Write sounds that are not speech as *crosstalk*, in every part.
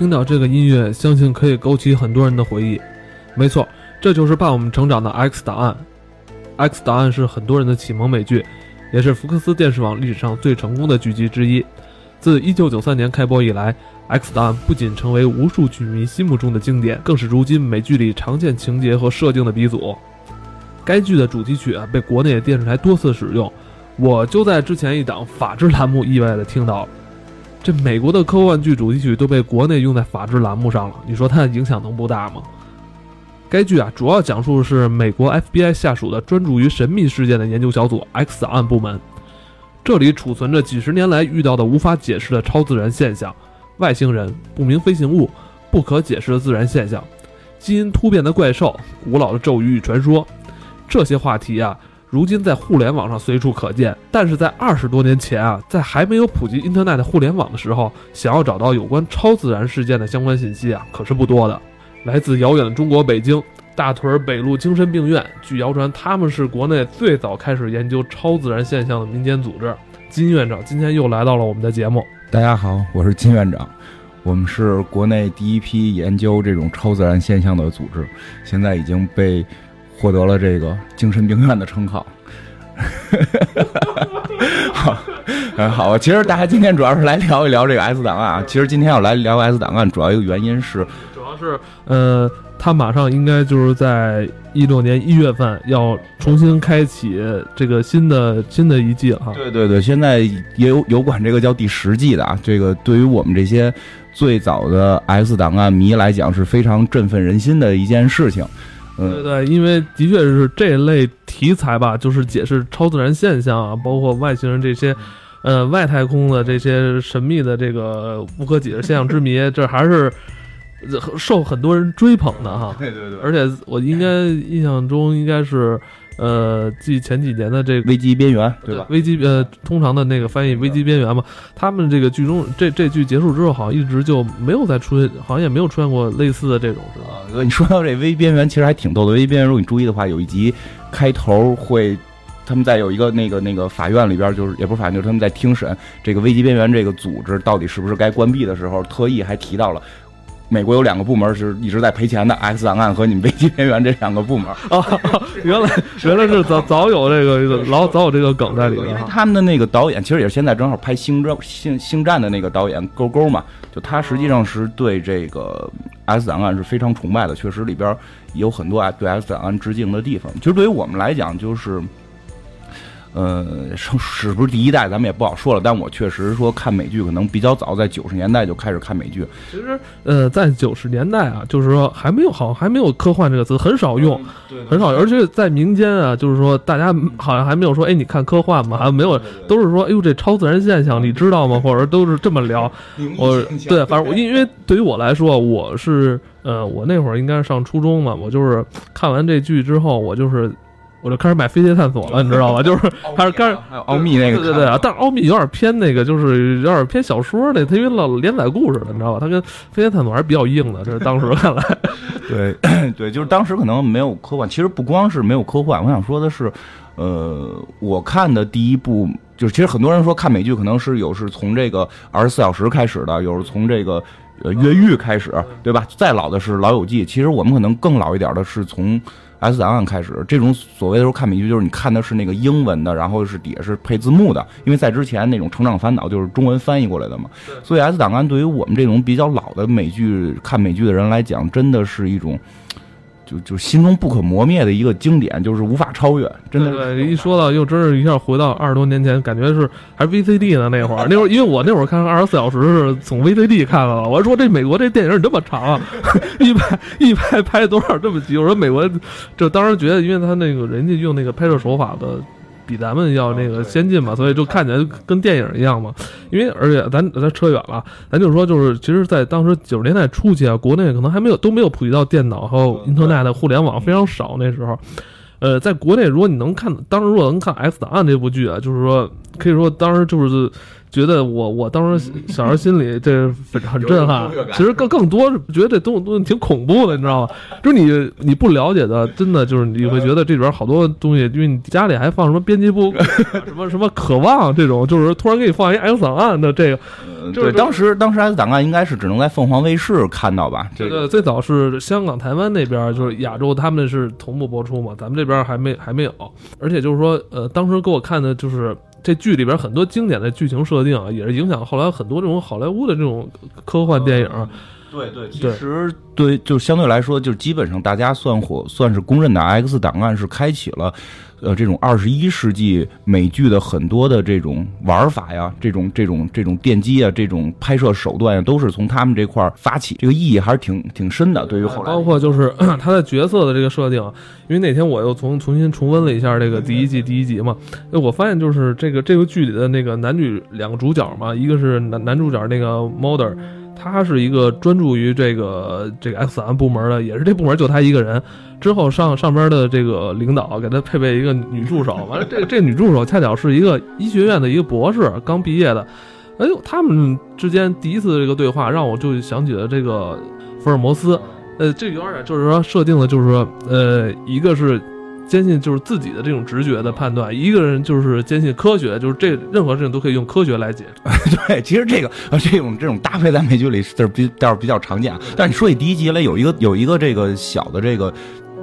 听到这个音乐，相信可以勾起很多人的回忆。没错，这就是伴我们成长的《X 档案》。《X 档案》是很多人的启蒙美剧，也是福克斯电视网历史上最成功的剧集之一。自1993年开播以来，《X 档案》不仅成为无数剧迷心目中的经典，更是如今美剧里常见情节和设定的鼻祖。该剧的主题曲啊，被国内电视台多次使用。我就在之前一档法制栏目意外的听到，这美国的科幻剧主题曲都被国内用在法制栏目上了。你说它的影响能不大吗？该剧啊，主要讲述的是美国 FBI 下属的专注于神秘事件的研究小组 X 档案部门，这里储存着几十年来遇到的无法解释的超自然现象，外星人、不明飞行物、不可解释的自然现象、基因突变的怪兽、古老的咒语与传说，这些话题啊。如今在互联网上随处可见，但是在二十多年前啊，在还没有普及 Internet 互联网的时候，想要找到有关超自然事件的相关信息啊，可是不多的。来自遥远的中国北京大屯北路精神病院，据谣传他们是国内最早开始研究超自然现象的民间组织。金院长今天又来到了我们的节目。大家好，我是金院长，我们是国内第一批研究这种超自然现象的组织，现在已经被。获得了这个精神病院的称号，*laughs* 好，嗯，好啊。其实大家今天主要是来聊一聊这个 S 档案啊。其实今天要来聊 S 档案，主要一个原因是，主要是呃，他马上应该就是在一六年一月份要重新开启这个新的新的一季哈。对对对，现在也有有管这个叫第十季的啊。这个对于我们这些最早的 S 档案迷来讲是非常振奋人心的一件事情。对对，因为的确是这类题材吧，就是解释超自然现象啊，包括外星人这些，呃，外太空的这些神秘的这个不可解释现象之谜，这还是受很多人追捧的哈。*laughs* 对对对，而且我应该 *laughs* 印象中应该是。呃，继前几年的这个危机边缘，对吧？危机呃，通常的那个翻译危机边缘嘛，他们这个剧中这这剧结束之后，好像一直就没有再出现，好像也没有出现过类似的这种，是吧？你说到这危机边缘，其实还挺逗的。危机边缘，如果你注意的话，有一集开头会，他们在有一个那个那个法院里边，就是也不是法院，就是他们在听审这个危机边缘这个组织到底是不是该关闭的时候，特意还提到了。美国有两个部门是一直在赔钱的，X 档案和你们危机边缘这两个部门啊，*laughs* 原来原来是早早有这个老早有这个梗在里面。因为他们的那个导演其实也是现在正好拍星战星星战的那个导演勾勾嘛，就他实际上是对这个 X 档案是非常崇拜的，确实里边有很多对 X 档案致敬的地方。其实对于我们来讲，就是。呃，是是不是第一代，咱们也不好说了。但我确实说看美剧，可能比较早，在九十年代就开始看美剧。其实，呃，在九十年代啊，就是说还没有好，还没有科幻这个词，很少用，很少。而且在民间啊，就是说大家好像还没有说，哎，你看科幻吗？还没有，都是说，哎呦，这超自然现象，你知道吗？或者都是这么聊。我对，反正因为对于我来说，我是呃，我那会儿应该是上初中嘛，我就是看完这剧之后，我就是。我就开始买《飞碟探索》了，你知道吧？就是还是开始还有奥秘那个，对对对啊！但是奥秘有点偏那个，就是有点偏小说那，它因为老连载故事的，你知道吧？它跟《飞碟探索》还是比较硬的，这是当时看来。*laughs* 对对，就是当时可能没有科幻，其实不光是没有科幻，我想说的是，呃，我看的第一部就是，其实很多人说看美剧可能是有是从这个二十四小时开始的，有是从这个呃越狱开始，对吧？再老的是《老友记》，其实我们可能更老一点的是从。S 档案开始，这种所谓的时候看美剧，就是你看的是那个英文的，然后是底下是配字幕的，因为在之前那种成长烦恼就是中文翻译过来的嘛。所以 S 档案对于我们这种比较老的美剧看美剧的人来讲，真的是一种。就就心中不可磨灭的一个经典，就是无法超越，真的。对，一说到又真是一下回到二十多年前，感觉是还是 VCD 呢那会儿。那会儿因为我那会儿看二十四小时是从 VCD 看的了。我还说这美国这电影这么长，*laughs* 一拍一拍拍多少这么急？我说美国就当时觉得，因为他那个人家用那个拍摄手法的。比咱们要那个先进嘛，所以就看起来跟电影一样嘛。因为而且咱咱扯远了，咱就是说，就是其实，在当时九十年代初期啊，国内可能还没有都没有普及到电脑和 Internet 互联网非常少那时候。呃，在国内，如果你能看，当时如果能看《X 档案》这部剧啊，就是说可以说当时就是觉得我我当时 *laughs* 小时候心里这很很震撼其实更更多是觉得这东西东西挺恐怖的，你知道吗？就是你你不了解的，真的就是你会觉得这里边好多东西，因为你家里还放什么编辑部 *laughs* 什么什么渴望这种，就是突然给你放一 X 档案的这个，呃对，就是当时当时 X 档案应该是只能在凤凰卫视看到吧？这个最早是香港、台湾那边，就是亚洲他们是同步播出嘛，咱们这边还没还没有。而且就是说，呃，当时给我看的就是这剧里边很多经典的剧情设定啊，也是影响后来很多这种好莱坞的这种科幻电影。对对，其实对，就相对来说，就基本上大家算火算是公认的 X 档案是开启了，呃，这种二十一世纪美剧的很多的这种玩法呀，这种这种这种奠基啊，这种拍摄手段呀，都是从他们这块儿发起，这个意义还是挺挺深的。对于后来，包括就是 *clears throat* 他的角色的这个设定，因为那天我又重重新重温了一下这个第一季第一集嘛，哎，我发现就是这个这个剧里的那个男女两个主角嘛，一个是男男主角那个 Mulder，他是一个专注于这个这个 X 档案部门的，也是这部门就他一个人。之后上上边的这个领导给他配备一个女助手，完了这这女助手恰巧是一个医学院的一个博士，刚毕业的。哎呦，他们之间第一次这个对话，让我就想起了这个福尔摩斯。呃，这有点就是说设定的，就是说，呃，一个是坚信就是自己的这种直觉的判断，一个人就是坚信科学，就是这任何事情都可以用科学来解释。*laughs* 对，其实这个呃这种这种搭配在美剧里是比倒是比较常见。但是你说起第一集来，有一个有一个这个小的这个。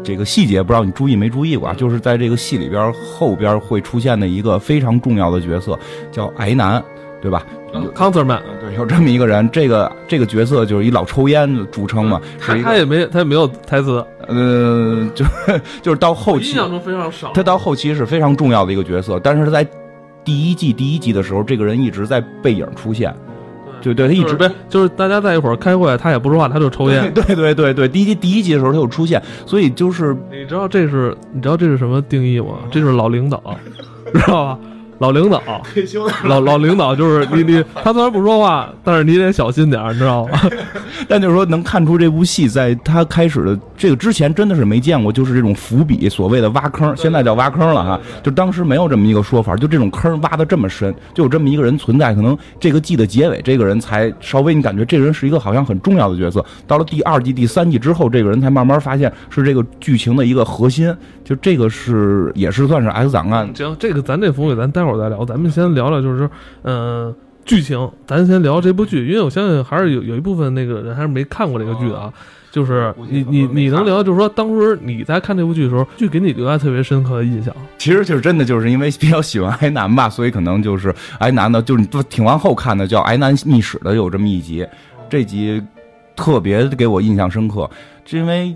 这个细节不知道你注意没注意过啊？就是在这个戏里边后边会出现的一个非常重要的角色，叫癌男，对吧？康 s 曼，对，有这么一个人，这个这个角色就是一老抽烟著称嘛，他是他也没他也没有台词，呃，就就是到后期，印象中非常少。他到后期是非常重要的一个角色，但是他在第一季第一集的时候，这个人一直在背影出现，对对，他一直就是就是大家在一会儿开会，他也不说话，他就抽烟。对对对对，第一集第一集的时候他就出现，所以就是你知道这是你知道这是什么定义吗？这就是老领导，知道吧？老领导，退休的老老领导就是你 *laughs* 你他虽然不说话，但是你得小心点儿，你知道吗？*laughs* 但就是说能看出这部戏在他开始的这个之前真的是没见过，就是这种伏笔，所谓的挖坑，现在叫挖坑了哈，就当时没有这么一个说法，就这种坑挖的这么深，就有这么一个人存在，可能这个季的结尾，这个人才稍微你感觉这个人是一个好像很重要的角色，到了第二季、第三季之后，这个人才慢慢发现是这个剧情的一个核心，就这个是也是算是 X 档案行，这个咱这风水咱待会儿再聊，咱们先聊聊就是说，嗯、剧情，咱先聊这部剧，因为我相信还是有有一部分那个人还是没看过这个剧的啊。就是你你你能聊，就是说当时你在看这部剧的时候，剧给你留下特别深刻的印象。其实就是真的就是因为比较喜欢癌男吧，所以可能就是癌男的，就是挺往后看的，叫《癌男秘史》的有这么一集，这集特别给我印象深刻，是因为。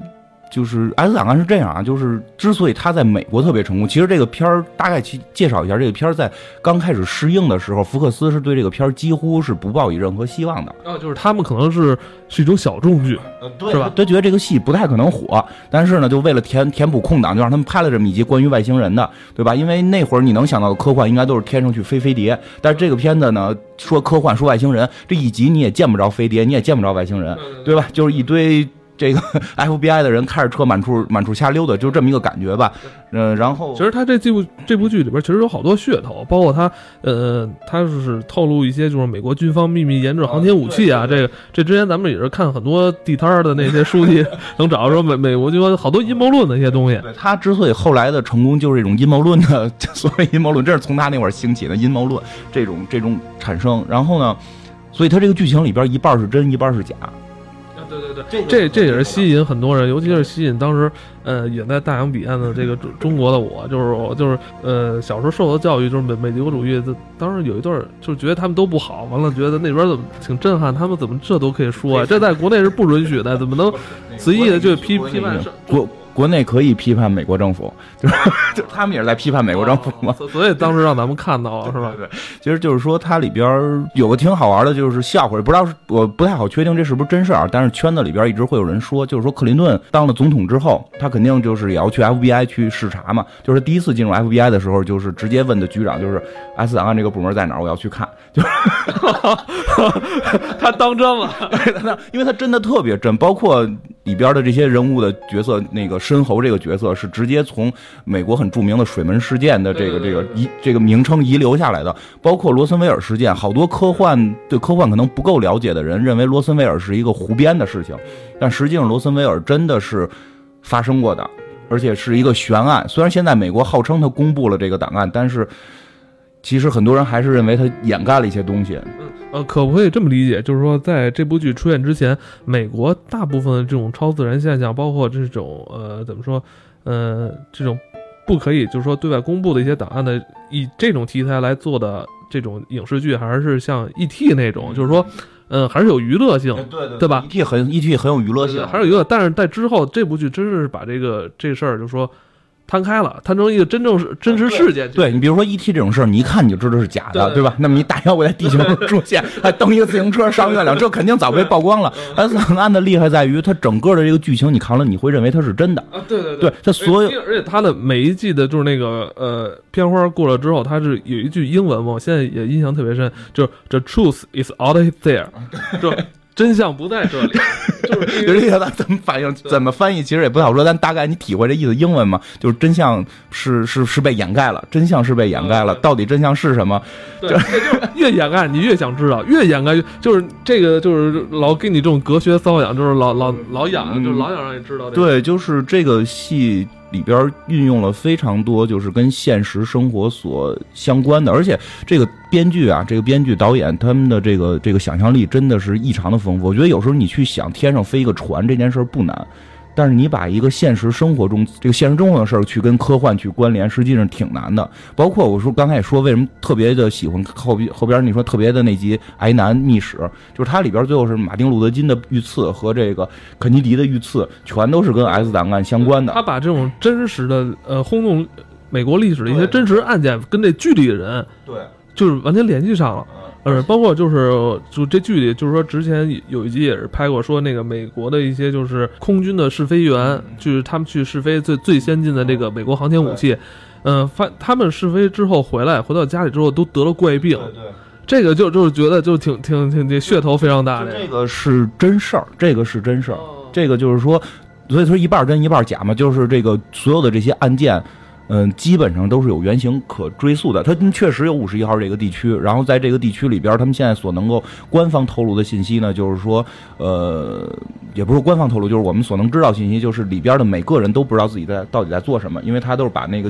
就是《X 档案》是这样啊，就是之所以他在美国特别成功，其实这个片儿大概去介绍一下，这个片儿在刚开始试映的时候，福克斯是对这个片儿几乎是不抱以任何希望的。哦，就是他们可能是是一种小众剧，对是吧？他觉得这个戏不太可能火，但是呢，就为了填填补空档，就让他们拍了这么一集关于外星人的，对吧？因为那会儿你能想到的科幻应该都是天上去飞飞碟，但是这个片子呢，说科幻说外星人，这一集你也见不着飞碟，你也见不着外星人，对吧？就是一堆。这个 *laughs* FBI 的人开着车满处 *laughs* 满处瞎溜达，就这么一个感觉吧。嗯、然后其实他这这部这部剧里边其实有好多噱头，包括他呃，他是透露一些就是美国军方秘密研制航天武器啊，这个这之前咱们也是看很多地摊的那些书籍，*laughs* 能找到说美美国军方好多阴谋论的一些东西。对他之所以后来的成功，就是一种阴谋论的所谓阴谋论，这是从他那会儿兴起的阴谋论这种这种产生。然后呢，所以他这个剧情里边一半是真，一半是假。对对对，这这也是吸引很多人，尤其是吸引当时呃远在大洋彼岸的这个中中国的我，就是我就是呃小时候受的教育就是美美国主义，当时有一段儿就觉得他们都不好，完了觉得那边怎么挺震撼，他们怎么这都可以说啊？这在国内是不允许的，怎么能 *laughs* 随意的就批批判？国国内可以批判美国政府，*laughs* 就是就他们也是在批判美国政府嘛。所所以当时让咱们看到了是吧？对，其实就是说它里边有个挺好玩的，就是笑话，不知道是我不太好确定这是不是真事儿啊，但是圈子里边一直会有人说，就是说克林顿当了总统之后，他肯定就是也要去 FBI 去视察嘛，就是第一次进入 FBI 的时候，就是直接问的局长，就是 S 档案这个部门在哪儿，我要去看，就 *laughs* 是 *laughs* 他当真了，因为他真的特别真，包括里边的这些人物的角色，那个申猴这个角色是直接从美国很著名的水门事件的这个这个遗这个名称遗留下来的，包括罗森威尔事件，好多科幻对科幻可能不够了解的人认为罗森威尔是一个胡编的事情，但实际上罗森威尔真的是发生过的，而且是一个悬案。虽然现在美国号称他公布了这个档案，但是其实很多人还是认为他掩盖了一些东西。呃，可不可以这么理解？就是说，在这部剧出现之前，美国大部分的这种超自然现象，包括这种呃，怎么说，呃，这种不可以就是说对外公布的一些档案的，以这种题材来做的这种影视剧，还是像 E.T. 那种，就是说，嗯，还是有娱乐性，对对对吧？E.T. 很 E.T. 很有娱乐性，还是有娱乐。但是在之后这部剧真是把这个这事儿，就是说。摊开了，摊成一个真正是真实事件。对你，比如说 E.T. 这种事儿，你一看你就知道是假的，对吧？那么你大妖怪在地球上出现，*laughs* 还蹬一个自行车上月亮，这肯定早被曝光了。《S 档案》的厉害在于，它整个的这个剧情你看了，你会认为它是真的啊。对对对，它所有，而且它的每一季的就是那个呃片花过了之后，它是有一句英文嘛，我现在也印象特别深，就是 The truth is out there，*laughs* 就。真相不在这里，*laughs* 就是这个怎么反应，怎么翻译，其实也不好说。但大概你体会这意思，英文嘛，就是真相是是是被掩盖了，真相是被掩盖了。到底真相是什么？对，就是越掩盖你越想知道，越掩盖就是这个就是老给你这种隔靴搔痒，就是老老老痒，就是老想让你知道。对，就是这个戏。里边运用了非常多，就是跟现实生活所相关的，而且这个编剧啊，这个编剧导演他们的这个这个想象力真的是异常的丰富。我觉得有时候你去想天上飞一个船这件事不难。但是你把一个现实生活中这个现实生活的事儿去跟科幻去关联，实际上挺难的。包括我说刚才也说，为什么特别的喜欢后边后边你说特别的那集《癌男秘史》，就是它里边最后是马丁路德金的遇刺和这个肯尼迪的遇刺，全都是跟 S 档案相关的。他把这种真实的呃轰动美国历史的一些真实案件跟这剧里的人，对，就是完全联系上了。呃，包括就是就这剧里，就是说之前有一集也是拍过，说那个美国的一些就是空军的试飞员，就是他们去试飞最最先进的这个美国航天武器，嗯，发他们试飞之后回来，回到家里之后都得了怪病，对，这个就就是觉得就挺挺挺这噱头非常大的，这个是真事儿，这个是真事儿，这个就是说，所以说一半真一半假嘛，就是这个所有的这些案件。嗯，基本上都是有原型可追溯的。它确实有五十一号这个地区，然后在这个地区里边，他们现在所能够官方透露的信息呢，就是说，呃，也不是官方透露，就是我们所能知道信息，就是里边的每个人都不知道自己在到底在做什么，因为他都是把那个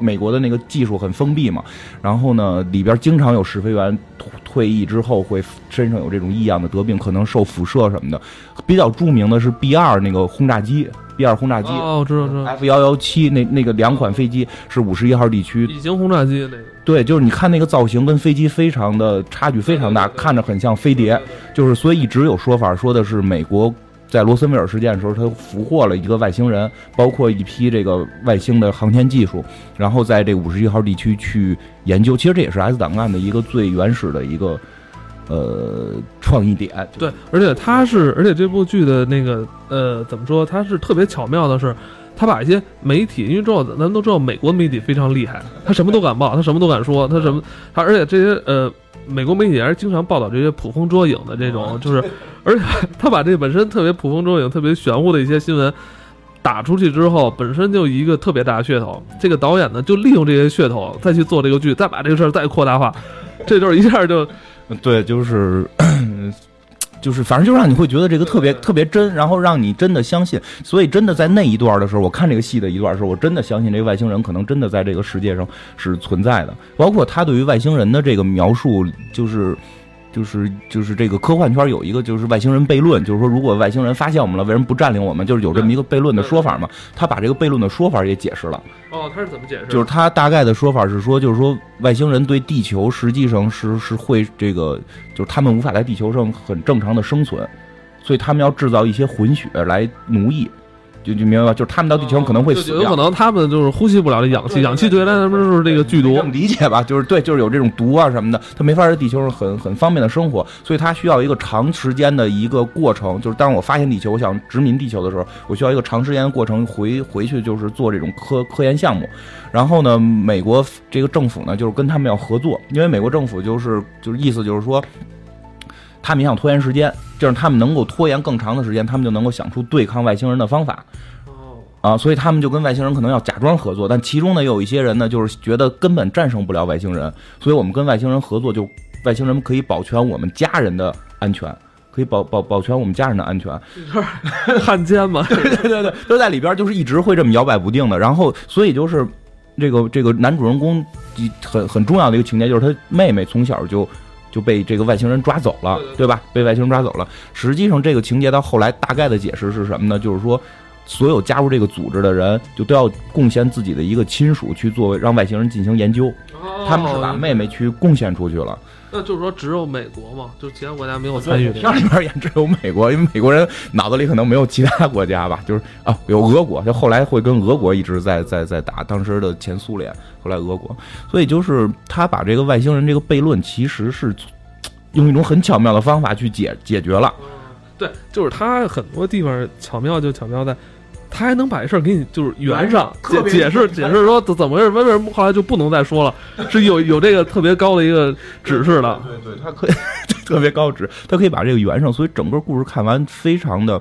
美国的那个技术很封闭嘛。然后呢，里边经常有试飞员退役之后会身上有这种异样的得病，可能受辐射什么的。比较著名的是 B 二那个轰炸机。B 二轰炸机哦，知道知道。F 幺幺七那那个两款飞机是五十一号地区隐形轰炸机那个。对，就是你看那个造型跟飞机非常的差距非常大，看着很像飞碟。就是所以一直有说法说的是美国在罗森威尔事件的时候，他俘获了一个外星人，包括一批这个外星的航天技术，然后在这五十一号地区去研究。其实这也是 S 档案的一个最原始的一个。呃，创意点对，而且他是，而且这部剧的那个呃，怎么说？他是特别巧妙的，是，他把一些媒体，因为知道咱们都知道，美国媒体非常厉害，他什么都敢报，他什么都敢说，他什么，他而且这些呃，美国媒体还是经常报道这些捕风捉影的这种，就是，而且他把这本身特别捕风捉影、特别玄乎的一些新闻打出去之后，本身就一个特别大的噱头。这个导演呢，就利用这些噱头再去做这个剧，再把这个事儿再扩大化，这就是一下就。对，就是，就是，反正就让你会觉得这个特别特别真，然后让你真的相信。所以，真的在那一段的时候，我看这个戏的一段时候，我真的相信这个外星人可能真的在这个世界上是存在的。包括他对于外星人的这个描述，就是。就是就是这个科幻圈有一个就是外星人悖论，就是说如果外星人发现我们了，为什么不占领我们？就是有这么一个悖论的说法嘛。他把这个悖论的说法也解释了。哦，他是怎么解释？就是他大概的说法是说，就是说外星人对地球实际上是是会这个，就是他们无法在地球上很正常的生存，所以他们要制造一些混血来奴役。就就明白吧，就是他们到地球上可能会死有可能他们就是呼吸不了这氧气，氧气对来他们就是这个剧毒。这么理解吧，就是对，就是有这种毒啊什么的，他没法在地球上很很方便的生活，所以他需要一个长时间的一个过程。就是当我发现地球，我想殖民地球的时候，我需要一个长时间的过程回回去，就是做这种科科研项目。然后呢，美国这个政府呢，就是跟他们要合作，因为美国政府就是就是意思就是说。他们也想拖延时间，这样他们能够拖延更长的时间，他们就能够想出对抗外星人的方法。啊，所以他们就跟外星人可能要假装合作，但其中呢，有一些人呢，就是觉得根本战胜不了外星人，所以我们跟外星人合作，就外星人可以保全我们家人的安全，可以保保保全我们家人的安全。*laughs* 汉奸嘛，对 *laughs* 对对，都在里边，就是一直会这么摇摆不定的。然后，所以就是这个这个男主人公很很重要的一个情节，就是他妹妹从小就就被这个外星人抓走了，对吧？被外星人抓走了。实际上，这个情节到后来大概的解释是什么呢？就是说。所有加入这个组织的人，就都要贡献自己的一个亲属去作为让外星人进行研究。他们是把妹妹去贡献出去了。那就是说，只有美国嘛，就其他国家没有参与。片里边也只有美国，因为美国人脑子里可能没有其他国家吧。就是啊，有俄国，就后来会跟俄国一直在在在打，当时的前苏联，后来俄国。所以就是他把这个外星人这个悖论，其实是用一种很巧妙的方法去解解决了。对，就是他很多地方巧妙就巧妙在。他还能把这事儿给你就是圆上，*laughs* 解解释解释说怎么回事，为什么后来就不能再说了？是有有这个特别高的一个指示的，对对，他可以 *laughs* 特别高指，他可以把这个圆上，所以整个故事看完非常的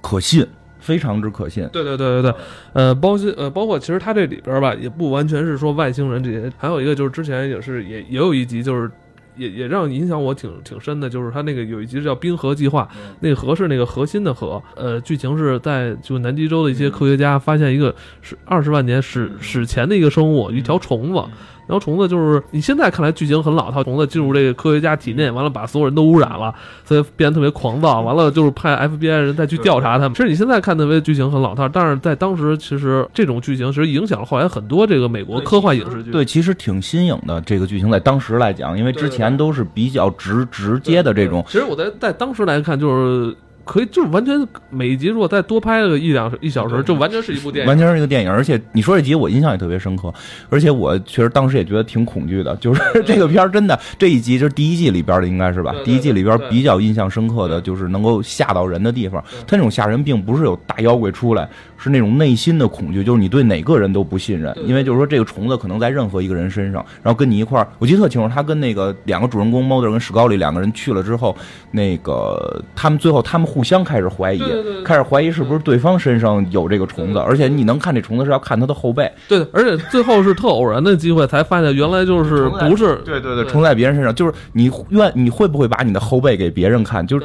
可信，非常之可信。对对对对对，呃，包括呃包括其实他这里边吧，也不完全是说外星人这些，还有一个就是之前也是也也有一集就是。也也让影响我挺挺深的，就是他那个有一集叫《冰河计划》，那个河是那个核心的河。呃，剧情是在就南极洲的一些科学家发现一个是二十万年史史前的一个生物，一条虫子。然后虫子就是你现在看来剧情很老套，虫子进入这个科学家体内，完了把所有人都污染了，所以变得特别狂躁。完了就是派 FBI 人再去调查他们。其实你现在看特别剧情很老套，但是在当时其实这种剧情其实影响了后来很多这个美国科幻影视剧。对，其实挺新颖的这个剧情在当时来讲，因为之前都是比较直直接的这种。其实我在在当时来看就是。可以，就是完全每一集如果再多拍个一两一小时，就完全是一部电影，完全是一个电影。而且你说这集我印象也特别深刻，而且我确实当时也觉得挺恐惧的。就是 *laughs* 这个片儿真的这一集就是第一季里边的，应该是吧？第一季里边比较印象深刻的就是能够吓到人的地方。它那种吓人并不是有大妖怪出来。是那种内心的恐惧，就是你对哪个人都不信任，因为就是说这个虫子可能在任何一个人身上，然后跟你一块儿，我记得特清楚，他跟那个两个主人公猫德跟史高里两个人去了之后，那个他们最后他们互相开始怀疑，开始怀疑是不是对方身上有这个虫子，而且你能看这虫子是要看他的后背，对，而且最后是特偶然的机会才发现原来就是不是，对对对，虫在别人身上，就是你愿你会不会把你的后背给别人看，就是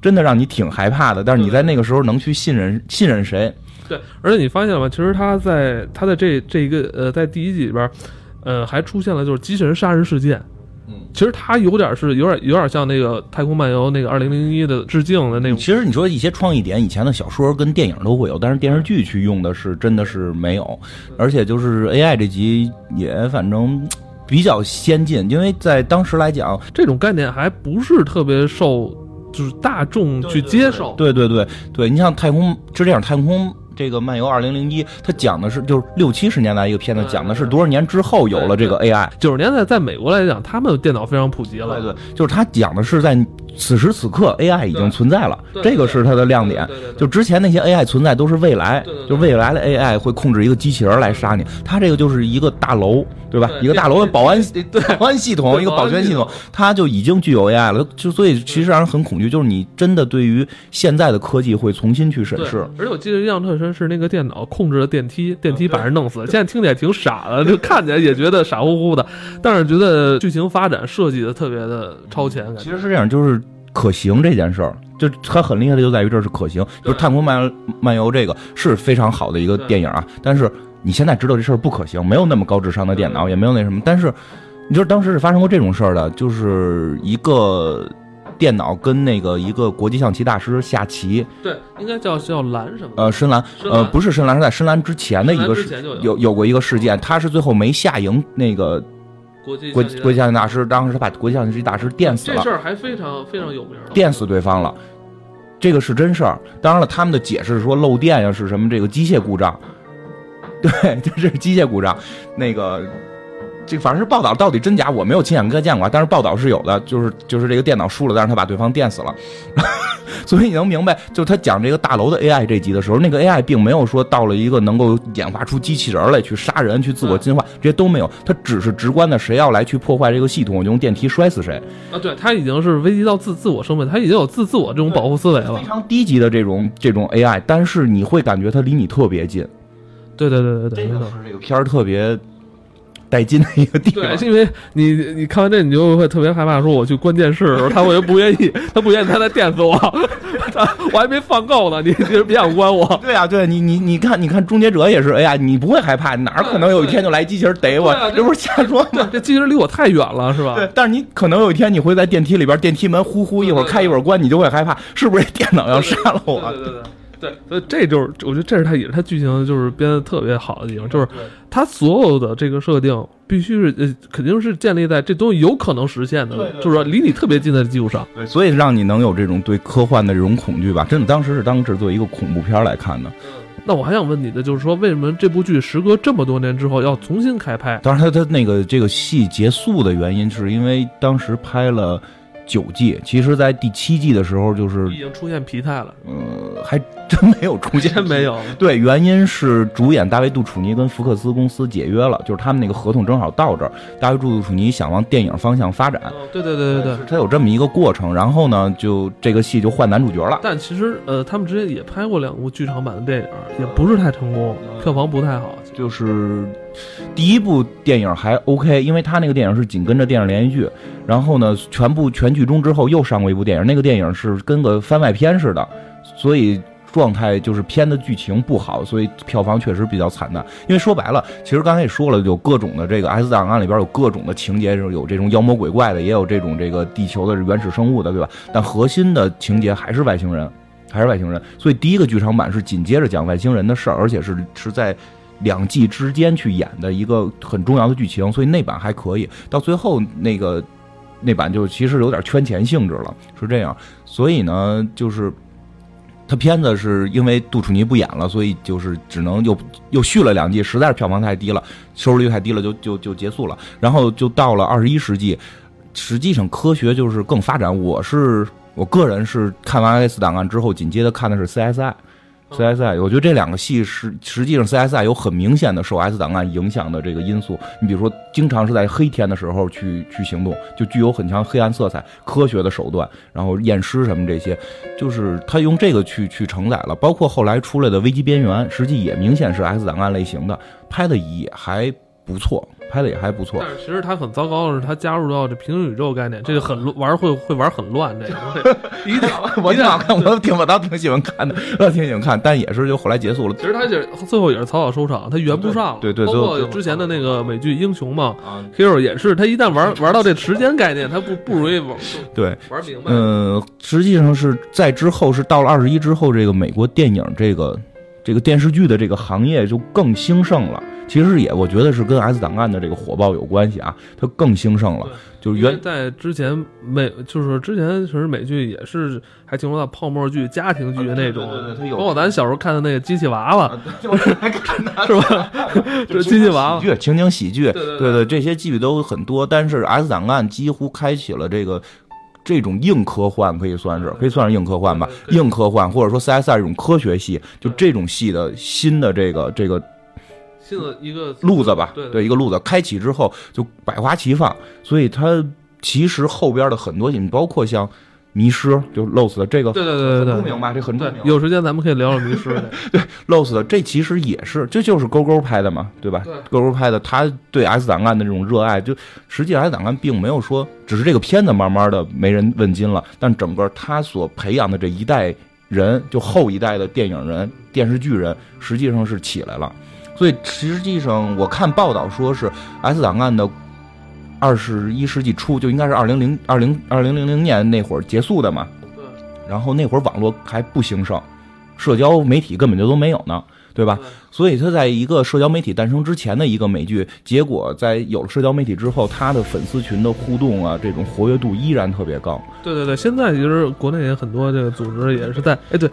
真的让你挺害怕的，但是你在那个时候能去信任信任谁？对，而且你发现了吗？其实他在他在这这一个呃，在第一季里边，呃，还出现了就是机器人杀人事件。嗯，其实他有点是有点有点像那个《太空漫游》那个二零零一的致敬的那种。其实你说一些创意点，以前的小说跟电影都会有，但是电视剧去用的是真的是没有。而且就是 AI 这集也反正比较先进，因为在当时来讲，这种概念还不是特别受就是大众去接受。对对对对，你像太空就这样太空。这个漫游二零零一，它讲的是就是六七十年代一个片子，讲的是多少年之后有了这个 AI。九十年代在美国来讲，他们电脑非常普及了。对对，就是他讲的是在此时此刻 AI 已经存在了，这个是它的亮点。就之前那些 AI 存在都是未来，就未来的 AI 会控制一个机器人来杀你。它这个就是一个大楼。对吧？一个大楼的保安保安系统，一个保全系统，它就已经具有 AI 了。就所以其实让人很恐惧，就是你真的对于现在的科技会重新去审视。而且我记得印象特深是那个电脑控制的电梯，电梯把人弄死。现在听起来挺傻的，*laughs* 就看起来也觉得傻乎乎的，但是觉得剧情发展设计的特别的超前。其实是这样，就是可行这件事儿，就它很厉害的就在于这是可行。就是《太空漫漫游》这个是非常好的一个电影啊，但是。你现在知道这事儿不可行，没有那么高智商的电脑，也没有那什么。但是，你知道当时是发生过这种事儿的，就是一个电脑跟那个一个国际象棋大师下棋。对，应该叫叫蓝什么？呃，深蓝。呃，不是深蓝，是在深蓝之前的一个事有有过一个事件，他是最后没下赢那个国际国国际象棋大师，当时他把国际象棋大师电死了。这事儿还非常非常有名。电死对方了，这个是真事儿。当然了，他们的解释说漏电呀，是什么这个机械故障。*laughs* 对，就是机械故障，那个这反正是报道到底真假，我没有亲眼见过，但是报道是有的，就是就是这个电脑输了，但是他把对方电死了。*laughs* 所以你能明白，就他讲这个大楼的 AI 这集的时候，那个 AI 并没有说到了一个能够演化出机器人来去杀人、去自我进化，这些都没有。他只是直观的，谁要来去破坏这个系统，我就用电梯摔死谁。啊，对他已经是危及到自自我生命，他已经有自自我这种保护思维了。非常低级的这种这种 AI，但是你会感觉它离你特别近。对对对对对，这个是这个片儿特别。带劲的一个地方，对，因为你你看完这，你就会特别害怕，说我去关电视的时候，他会不愿意，他不愿意，他再电死我，*laughs* 我还没放够呢，你你别想关我。对啊，对你你你看，你看终结者也是，哎呀，你不会害怕，哪可能有一天就来机器人逮我？这不是瞎说吗？这机器人离我太远了，是吧？对，但是你可能有一天你会在电梯里边，电梯门呼呼一会儿开一会儿关，你就会害怕，是不是电脑要杀了我？对对对。对，所以这就是我觉得这是他也是他剧情就是编的特别好的地方，就是他所有的这个设定必须是呃肯定是建立在这东西有可能实现的，就是说离你特别近的基础上。对，所以让你能有这种对科幻的这种恐惧吧。真的，当时是当制作一个恐怖片来看的。那我还想问你的就是说，为什么这部剧时隔这么多年之后要重新开拍？当然，他他那个这个戏结束的原因是因为当时拍了。九季，其实，在第七季的时候，就是已经出现疲态了。呃，还真没有出现，没有。对，原因是主演大卫·杜楚尼跟福克斯公司解约了，就是他们那个合同正好到这儿。大卫·杜楚尼想往电影方向发展。对对对对对，他有这么一个过程。然后呢，就这个戏就换男主角了。但其实，呃，他们之前也拍过两部剧场版的电影，也不是太成功，票房不太好。就是第一部电影还 OK，因为他那个电影是紧跟着电视连续剧，然后呢，全部全剧终之后又上过一部电影，那个电影是跟个番外篇似的，所以状态就是片的剧情不好，所以票房确实比较惨淡。因为说白了，其实刚才也说了，有各种的这个 S 档案里边有各种的情节，有这种妖魔鬼怪的，也有这种这个地球的原始生物的，对吧？但核心的情节还是外星人，还是外星人。所以第一个剧场版是紧接着讲外星人的事儿，而且是是在。两季之间去演的一个很重要的剧情，所以那版还可以。到最后那个那版就其实有点圈钱性质了，是这样。所以呢，就是他片子是因为杜楚尼不演了，所以就是只能又又续了两季，实在是票房太低了，收视率太低了，就就就结束了。然后就到了二十一世纪，实际上科学就是更发展。我是我个人是看完《X 档案》之后，紧接着看的是 CSI。CSI，我觉得这两个戏实实际上 CSI 有很明显的受 S 档案影响的这个因素。你比如说，经常是在黑天的时候去去行动，就具有很强黑暗色彩、科学的手段，然后验尸什么这些，就是他用这个去去承载了。包括后来出来的《危机边缘》，实际也明显是 S 档案类型的，拍的也还不错。拍的也还不错，但是其实他很糟糕的是，他加入到这平行宇宙概念，这个很玩会会玩很乱，这个 *laughs* 一定我挺好看，我挺我倒挺喜欢看的，我挺喜欢看，但也是就后来结束了。其实他就最后也是草草收场，他圆不上了。对对，包括之前的那个美剧《英雄》嘛，Hero 也是，他一旦玩玩到这时间概念，他不不容易玩 *laughs* 对玩明白。嗯，实际上是在之后是到了二十一之后，这个美国电影这个这个电视剧的这个行业就更兴盛了。其实也，我觉得是跟《S 档案》的这个火爆有关系啊，它更兴盛了。就是原在之前美，就是之前其实美剧也是还停留在泡沫剧、家庭剧那种，包括咱小时候看的那个机器娃娃，*laughs* 是吧？*laughs* 就是机器娃娃剧、情景喜剧，对对，这些剧都很多。但是《S 档案》几乎开启了这个这种硬科幻，可以算是可以算是硬科幻吧，硬科幻或者说 CSI 这种科学系，就这种系的新的这个这个新的。一个路子吧，对一个路子开启之后就百花齐放，所以它其实后边的很多你包括像迷失，就 Lost 的这个，对对对对，不明白这很对。有时间咱们可以聊聊迷失。*laughs* 对 Lost 的这其实也是，这就是勾勾拍的嘛，对吧？对勾勾拍的，他对 S 档案的这种热爱，就实际 S 档案并没有说，只是这个片子慢慢的没人问津了，但整个他所培养的这一代人，就后一代的电影人、电视剧人，实际上是起来了。所以实际上，我看报道说是《S 档案》的二十一世纪初就应该是二零零二零二零零零年那会儿结束的嘛。对。然后那会儿网络还不兴盛，社交媒体根本就都没有呢，对吧？所以它在一个社交媒体诞生之前的一个美剧，结果在有了社交媒体之后，它的粉丝群的互动啊，这种活跃度依然特别高。对对对，现在其实国内也很多这个组织也是在，哎，对，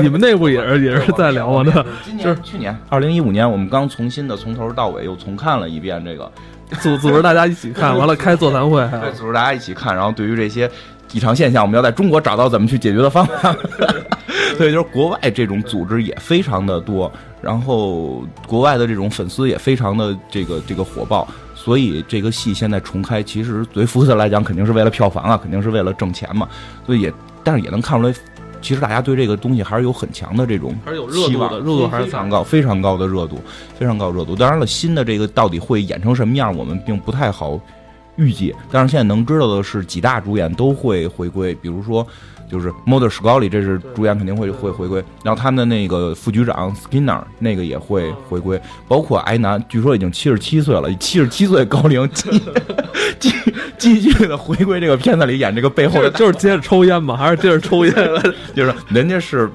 你们内部 *laughs* 也是也是在聊啊，那今年去年二零一五年，我们刚重新的从头到尾又重看了一遍这个，组组织大家一起看，完了开座谈会，对，组织大家一起看，然后对于这些异常现象，我们要在中国找到怎么去解决的方法。*laughs* 所以就是国外这种组织也非常的多。然后国外的这种粉丝也非常的这个这个火爆，所以这个戏现在重开，其实对福克斯来讲肯定是为了票房啊，肯定是为了挣钱嘛。所以也，但是也能看出来，其实大家对这个东西还是有很强的这种还是有热度的，热度还是非常高，非常高的热度，非常高热度。当然了，新的这个到底会演成什么样，我们并不太好预计。但是现在能知道的是，几大主演都会回归，比如说。就是 Mulder Scully，这是主演肯定会会回归，然后他们的那个副局长 Skinner 那个也会回归，包括埃南，据说已经七十七岁了，七十七岁高龄继 *laughs* 继继续的回归这个片子里演这个背后的，就是接着抽烟吗？还是接着抽烟？*laughs* 就是人家是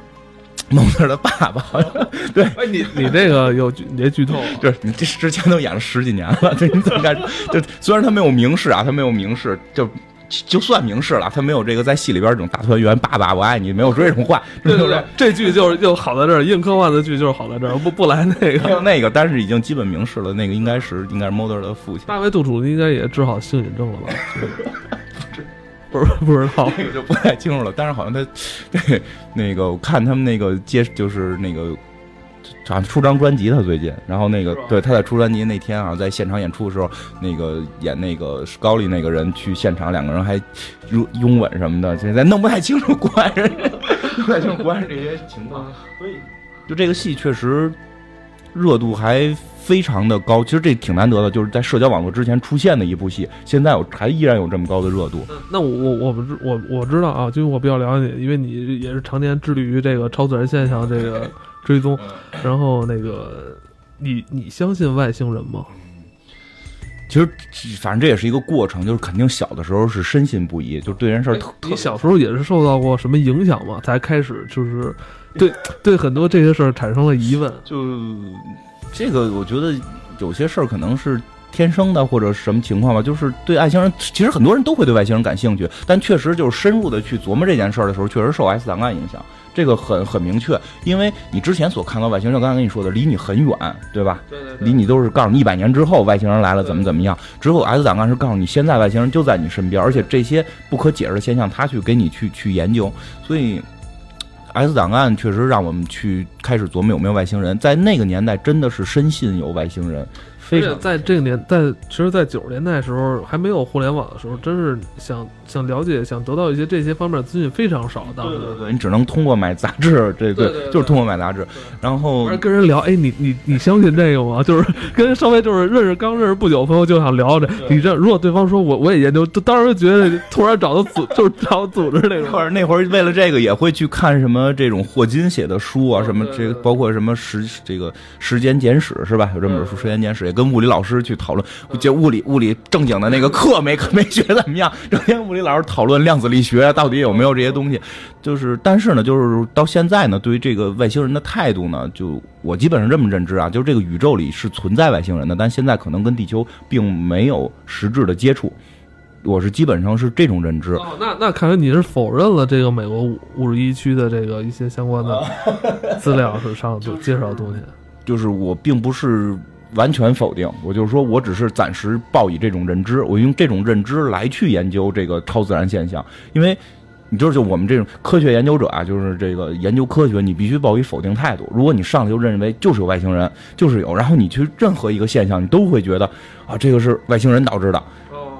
Mulder 的爸爸，*laughs* 对，哎，你你这个有你这剧透，就是你这之前都演了十几年了，这你怎么干？就虽然他没有明示啊，他没有明示，就。就算明示了，他没有这个在戏里边这种大团圆，爸爸我爱你，没有这种话，对对对，这剧就是就好在这儿，硬科幻的剧就是好在这儿，不不来那个那个，但是已经基本明示了，那个应该是应该是 Mother 的父亲，大卫杜楚应该也治好性瘾症了吧？不 *laughs* 是不知道，那个就不太清楚了，但是好像他 *laughs* 对那个我看他们那个接就是那个。啊，出张专辑他最近，然后那个对他在出专辑那天啊，在现场演出的时候，那个演那个高丽那个人去现场，两个人还拥拥吻什么的，现在弄不太清楚国外人，弄不太清楚国外这些情况。所以，就这个戏确实热度还非常的高，其实这挺难得的，就是在社交网络之前出现的一部戏，现在我还依然有这么高的热度。那我我我不知我我知道啊，就是我比较了解你，因为你也是常年致力于这个超自然现象这个。追踪，然后那个，你你相信外星人吗？其实，反正这也是一个过程，就是肯定小的时候是深信不疑，就对这事儿特。你小时候也是受到过什么影响吗？才开始就是对对很多这些事儿产生了疑问。就这个，我觉得有些事儿可能是天生的，或者什么情况吧。就是对外星人，其实很多人都会对外星人感兴趣，但确实就是深入的去琢磨这件事儿的时候，确实受 S 档案影响。这个很很明确，因为你之前所看到外星人，刚才跟你说的，离你很远，对吧？对对。离你都是告诉你一百年之后外星人来了怎么怎么样，之后 X 档案是告诉你现在外星人就在你身边，而且这些不可解释的现象，他去给你去去研究。所以 S 档案确实让我们去开始琢磨有没有外星人，在那个年代真的是深信有外星人。非常在这个年，在其实，在九十年代的时候，还没有互联网的时候，真是想想了解、想得到一些这些方面的资讯非常少。当时，对对对，你只能通过买杂志，对对，就是通过买杂志。然后跟人聊，哎，你你你相信这个吗？*laughs* 就是跟稍微就是认识刚认识不久朋友就想聊着。你这如果对方说我我也研究，当时觉得突然找到组，*laughs* 就是找组织那种。或者那会儿为了这个也会去看什么这种霍金写的书啊，什么这个包括什么时这个时间简史是吧？有这本书《时间简史》也。跟物理老师去讨论，就物理物理正经的那个课没 *laughs* 没学怎么样，整天物理老师讨论量子力学到底有没有这些东西，就是但是呢，就是到现在呢，对于这个外星人的态度呢，就我基本上这么认知啊，就是这个宇宙里是存在外星人的，但现在可能跟地球并没有实质的接触，我是基本上是这种认知。哦，那那看来你是否认了这个美国五五十一区的这个一些相关的资料是上 *laughs* 就介绍的东西，就是我并不是。完全否定，我就是说，我只是暂时抱以这种认知，我用这种认知来去研究这个超自然现象。因为，你知道，就我们这种科学研究者啊，就是这个研究科学，你必须抱以否定态度。如果你上来就认为就是有外星人，就是有，然后你去任何一个现象，你都会觉得啊，这个是外星人导致的，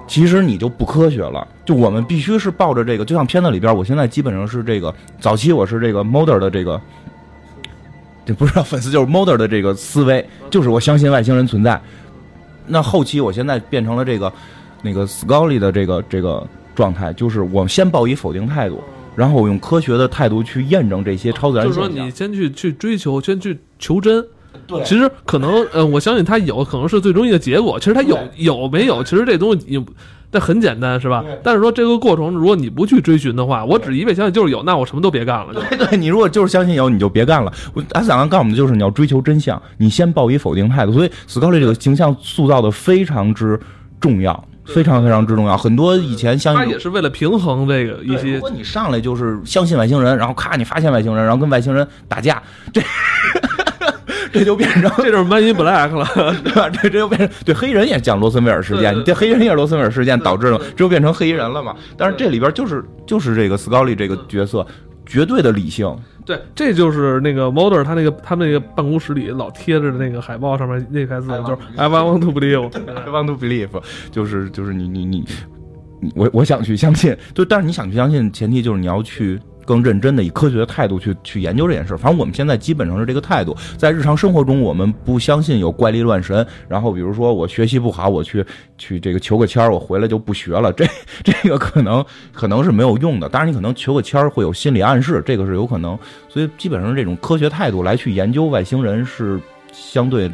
其实你就不科学了。就我们必须是抱着这个，就像片子里边，我现在基本上是这个早期我是这个 Model 的这个。这不知道粉丝就是 Model 的这个思维，就是我相信外星人存在。那后期我现在变成了这个那个 Scully 的这个这个状态，就是我先抱以否定态度，然后我用科学的态度去验证这些超自然现象。就是说，你先去去追求，先去求真。对，其实可能呃，我相信他有可能是最终一个结果。其实他有有没有？其实这东西你这很简单是吧？但是说这个过程，如果你不去追寻的话，我只一味相信就是有，那我什么都别干了。对对，你如果就是相信有，你就别干了。我阿斯坦刚告诉我们的就是你要追求真相，你先抱以否定态度。所以斯高利这个形象塑造的非常之重要，非常非常之重要。很多以前相信他也是为了平衡这个一，些如果你上来就是相信外星人，然后咔你发现外星人，然后跟外星人打架，这 *laughs* 这就变成这就是 Man in Black 了。*laughs* 对吧？这这就变成对黑人也讲罗森威尔事件，这黑人也是罗森威尔事件导致了，这就变成黑衣人了嘛？但是这里边就是就是这个斯高利这个角色绝对的理性，对，这就是那个 Mulder 他那个他那个办公室里老贴着的那个海报上面那排字就是 I want to believe。*laughs* I want to believe，就是就是你你你，你我我想去相信，就但是你想去相信，前提就是你要去更认真的以科学的态度去去研究这件事。反正我们现在基本上是这个态度，在日常生活中我们不相信有怪力乱神，然后比如说我学习不好，我去去这个求个签儿，我回来就不学了，这这个可能可能是没有用的。当然你可能求个签儿会有心理暗示，这个是有可能，所以基本上这种科学态度来去研究外星人是相对。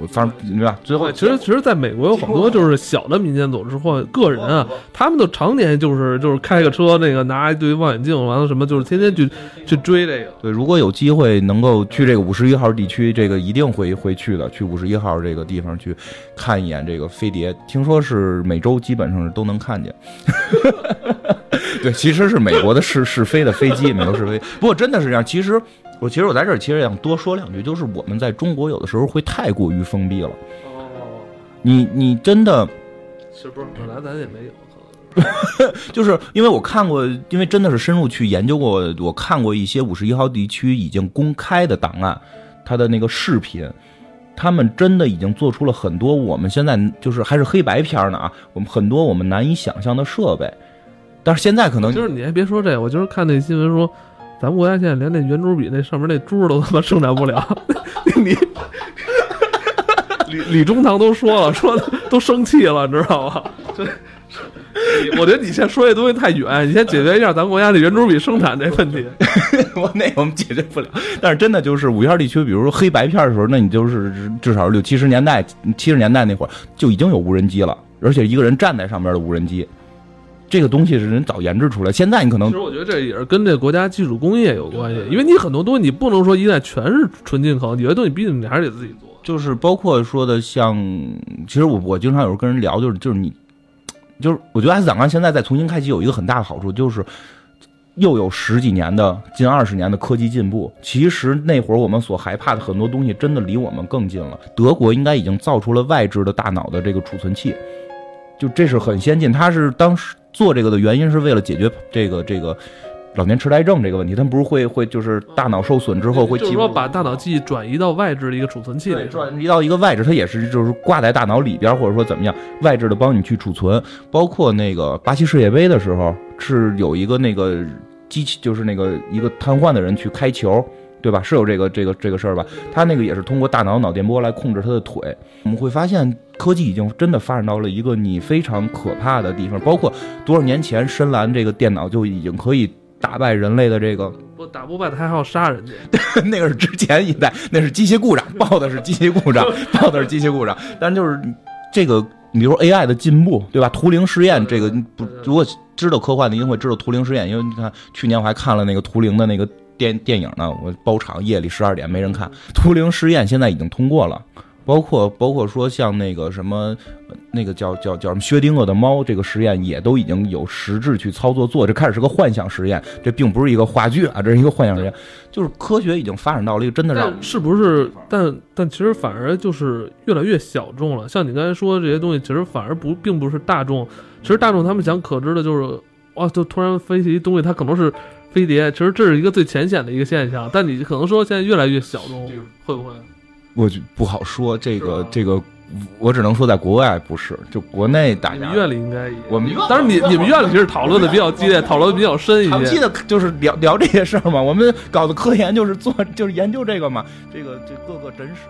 我反正你知道，最后，其实其实在美国有很多就是小的民间组织或个人啊，他们都常年就是就是开个车，那个拿一堆望远镜，完了什么就是天天去去追这个。对，如果有机会能够去这个五十一号地区，这个一定会会去的，去五十一号这个地方去看一眼这个飞碟。听说是每周基本上是都能看见。*laughs* *laughs* 对，其实是美国的试试飞的飞机，美国试飞。不过真的是这样，其实我其实我在这儿其实想多说两句，就是我们在中国有的时候会太过于封闭了。哦，你你真的是不是？本来咱也没有。*laughs* 就是因为我看过，因为真的是深入去研究过，我看过一些五十一号地区已经公开的档案，它的那个视频，他们真的已经做出了很多我们现在就是还是黑白片儿呢啊，我们很多我们难以想象的设备，但是现在可能就是你还别说这个，我就是看那新闻说，咱们国家现在连那圆珠笔那上面那珠都他妈生产不了。*laughs* 你李李中堂都说了，说都生气了，你知道吗？这。我觉得你现在说这东西太远，你先解决一下咱们国家的圆珠笔生产这问题。*laughs* 我那我们解决不了，但是真的就是五一号地区，比如说黑白片儿的时候，那你就是至少六七十年代、七十年代那会儿就已经有无人机了，而且一个人站在上面的无人机，这个东西是人早研制出来。现在你可能其实我觉得这也是跟这国家技术工业有关系，因为你很多东西你不能说一旦全是纯进口，有些东西毕竟你还是得自己做。就是包括说的像，其实我我经常有时候跟人聊，就是就是你，就是我觉得 S 档案现在再重新开启有一个很大的好处，就是又有十几年的近二十年的科技进步。其实那会儿我们所害怕的很多东西，真的离我们更近了。德国应该已经造出了外置的大脑的这个储存器，就这是很先进。他是当时做这个的原因是为了解决这个这个。老年痴呆症这个问题，他们不是会会就是大脑受损之后会就是说把大脑记忆转移到外置的一个储存器里，，转移到一个外置，它也是就是挂在大脑里边，或者说怎么样，外置的帮你去储存。包括那个巴西世界杯的时候，是有一个那个机器，就是那个一个瘫痪的人去开球，对吧？是有这个这个这个事儿吧？他那个也是通过大脑脑电波来控制他的腿。我们会发现，科技已经真的发展到了一个你非常可怕的地方。包括多少年前，深蓝这个电脑就已经可以打败人类的这个。不打不败他还要杀人家。*laughs* 那个是之前一代，那是机械故障，报的是机械故障，*laughs* 报的是机械故障。但就是这个，你比如说 AI 的进步，对吧？图灵实验这个不，如果知道科幻的，一定会知道图灵实验，因为你看去年我还看了那个图灵的那个电电影呢，我包场夜里十二点没人看。图灵实验现在已经通过了。包括包括说像那个什么，那个叫叫叫什么薛定谔的猫这个实验也都已经有实质去操作做，这开始是个幻想实验，这并不是一个话剧啊，这是一个幻想实验，就是科学已经发展到了一个真的让是不是？但但其实反而就是越来越小众了。像你刚才说的这些东西，其实反而不并不是大众。其实大众他们想可知的就是，哇，就突然飞起一东西，它可能是飞碟。其实这是一个最浅显的一个现象。但你可能说现在越来越小众，会不会？我就不好说这个这个，我只能说在国外不是，就国内大家你们院里应该也，我们当然你你们院里其实讨论的比较激烈，讨论的比较深一些。长期的就是聊聊这些事儿嘛，我们搞的科研就是做就是研究这个嘛，这个这各个诊室。